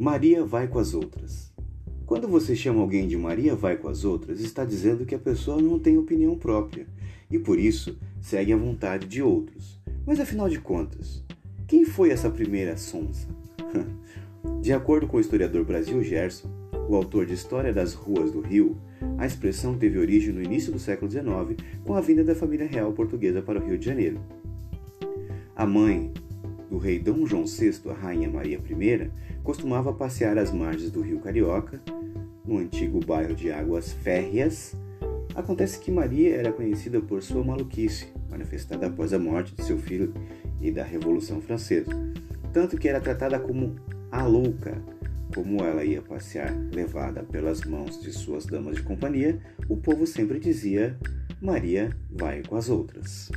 Maria vai com as outras. Quando você chama alguém de Maria vai com as outras, está dizendo que a pessoa não tem opinião própria e por isso segue a vontade de outros. Mas afinal de contas, quem foi essa primeira sonsa? de acordo com o historiador Brasil Gerson, o autor de História das Ruas do Rio, a expressão teve origem no início do século XIX com a vinda da família real portuguesa para o Rio de Janeiro. A mãe do rei Dom João VI, a rainha Maria I, costumava passear às margens do rio Carioca, no antigo bairro de Águas Férreas. Acontece que Maria era conhecida por sua maluquice, manifestada após a morte de seu filho e da Revolução Francesa, tanto que era tratada como a louca. Como ela ia passear levada pelas mãos de suas damas de companhia, o povo sempre dizia: Maria vai com as outras.